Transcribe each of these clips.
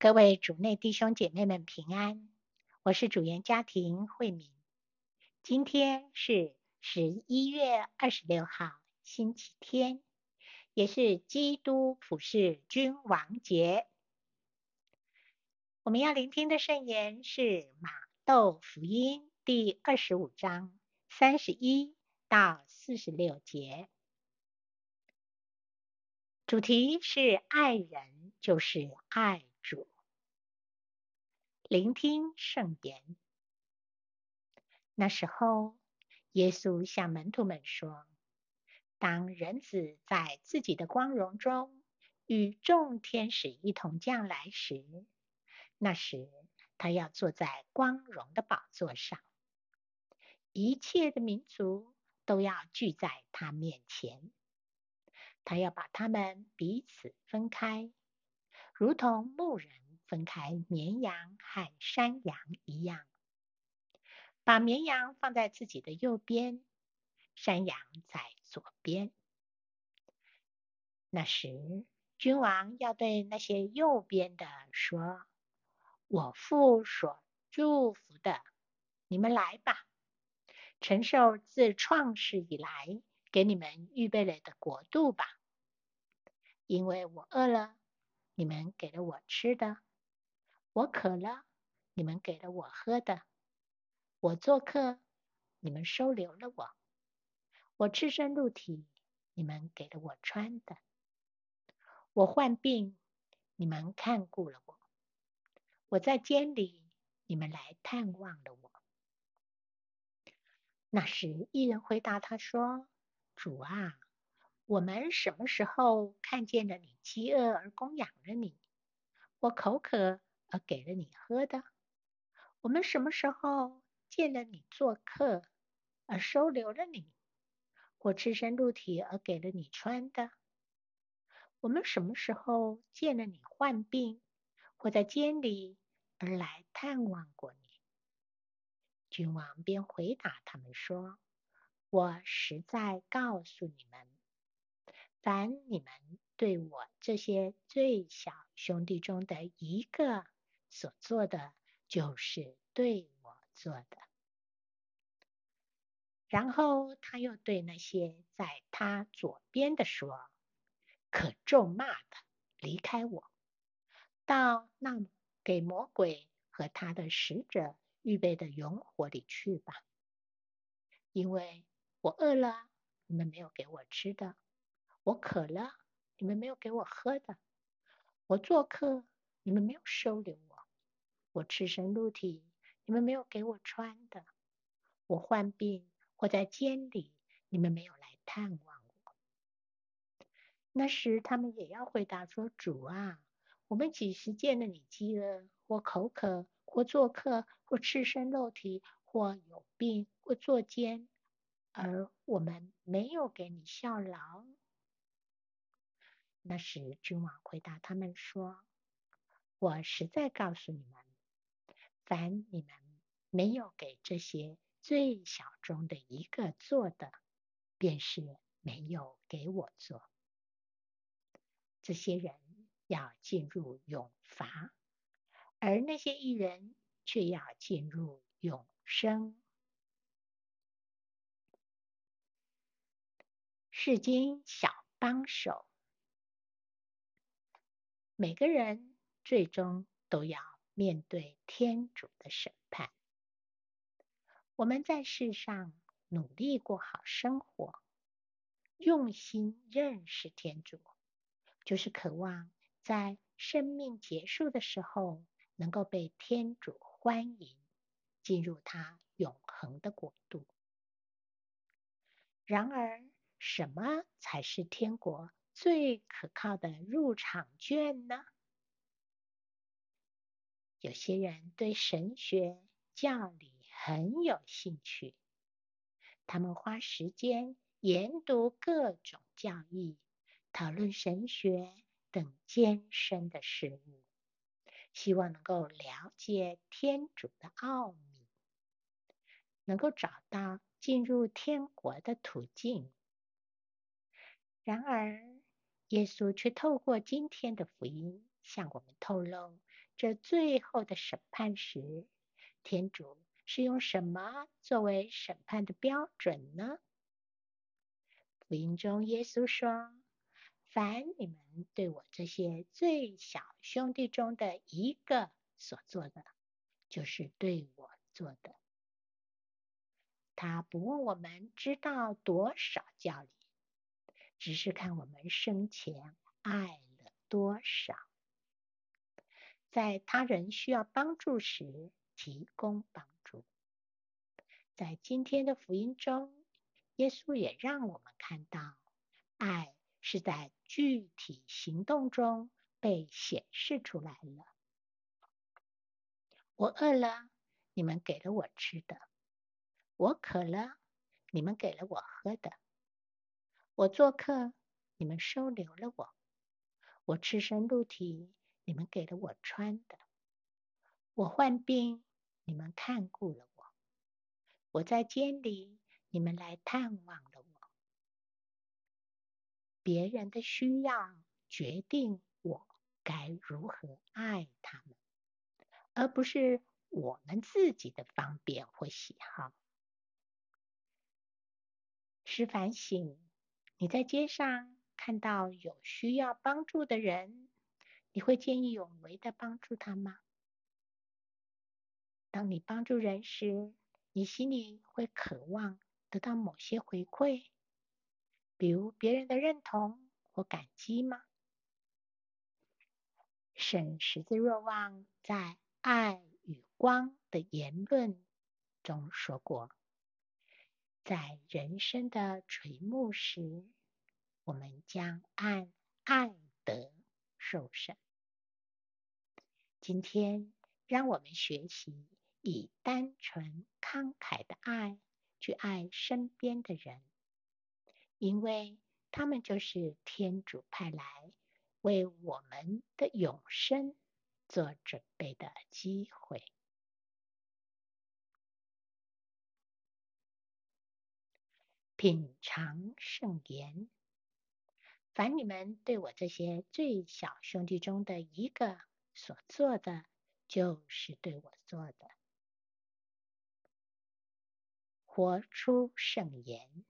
各位主内弟兄姐妹们平安，我是主言家庭慧敏。今天是十一月二十六号，星期天，也是基督普世君王节。我们要聆听的圣言是马窦福音第二十五章三十一到四十六节，主题是爱人就是爱主。聆听圣言。那时候，耶稣向门徒们说：“当人子在自己的光荣中与众天使一同降来时，那时他要坐在光荣的宝座上，一切的民族都要聚在他面前，他要把他们彼此分开，如同牧人。”分开绵羊和山羊一样，把绵羊放在自己的右边，山羊在左边。那时，君王要对那些右边的说：“我父所祝福的，你们来吧，承受自创世以来给你们预备了的国度吧。因为我饿了，你们给了我吃的。”我渴了，你们给了我喝的；我做客，你们收留了我；我赤身露体，你们给了我穿的；我患病，你们看顾了我；我在监里，你们来探望了我。那时，一人回答他说：“主啊，我们什么时候看见了你饥饿而供养了你？我口渴。”而给了你喝的，我们什么时候见了你做客，而收留了你？或赤身露体而给了你穿的？我们什么时候见了你患病，或在监里而来探望过你？君王便回答他们说：“我实在告诉你们，凡你们对我这些最小兄弟中的一个，”所做的就是对我做的。然后他又对那些在他左边的说：“可咒骂的，离开我，到那给魔鬼和他的使者预备的永火里去吧。因为我饿了，你们没有给我吃的；我渴了，你们没有给我喝的；我做客，你们没有收留我。”我赤身露体，你们没有给我穿的；我患病或在监里，你们没有来探望我。那时他们也要回答说：“主啊，我们几时见了你饥饿，或口渴，或做客，或赤身露体，或有病，或坐监，而我们没有给你效劳？”那时君王回答他们说：“我实在告诉你们。”凡你们没有给这些最小中的一个做的，便是没有给我做。这些人要进入永罚，而那些义人却要进入永生。世间小帮手，每个人最终都要。面对天主的审判，我们在世上努力过好生活，用心认识天主，就是渴望在生命结束的时候，能够被天主欢迎，进入他永恒的国度。然而，什么才是天国最可靠的入场券呢？有些人对神学教理很有兴趣，他们花时间研读各种教义，讨论神学等艰深的事物，希望能够了解天主的奥秘，能够找到进入天国的途径。然而，耶稣却透过今天的福音，向我们透露这最后的审判时，天主是用什么作为审判的标准呢？福音中，耶稣说：“凡你们对我这些最小兄弟中的一个所做的，就是对我做的。”他不问我们知道多少教理，只是看我们生前爱了多少，在他人需要帮助时提供帮助。在今天的福音中，耶稣也让我们看到，爱是在具体行动中被显示出来了。我饿了，你们给了我吃的。我渴了，你们给了我喝的；我做客，你们收留了我；我赤身露体，你们给了我穿的；我患病，你们看顾了我；我在监里，你们来探望了我。别人的需要决定我该如何爱他们，而不是我们自己的方便或喜好。是反省，你在街上看到有需要帮助的人，你会见义勇为的帮助他吗？当你帮助人时，你心里会渴望得到某些回馈，比如别人的认同或感激吗？沈十字若望在《爱与光的言论》中说过。在人生的垂暮时，我们将按爱德受审。今天，让我们学习以单纯慷慨的爱去爱身边的人，因为他们就是天主派来为我们的永生做准备的机会。品尝圣言，凡你们对我这些最小兄弟中的一个所做的，就是对我做的。活出圣言，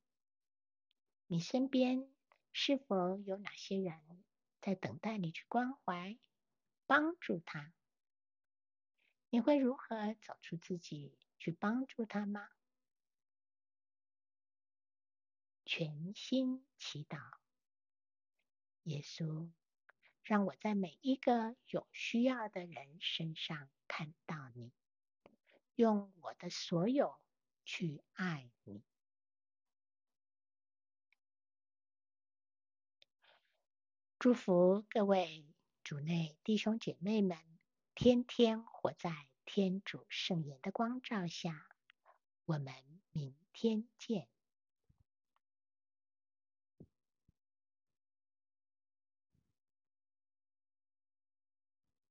你身边是否有哪些人在等待你去关怀、帮助他？你会如何走出自己去帮助他吗？全心祈祷，耶稣，让我在每一个有需要的人身上看到你，用我的所有去爱你。祝福各位主内弟兄姐妹们，天天活在天主圣言的光照下。我们明天见。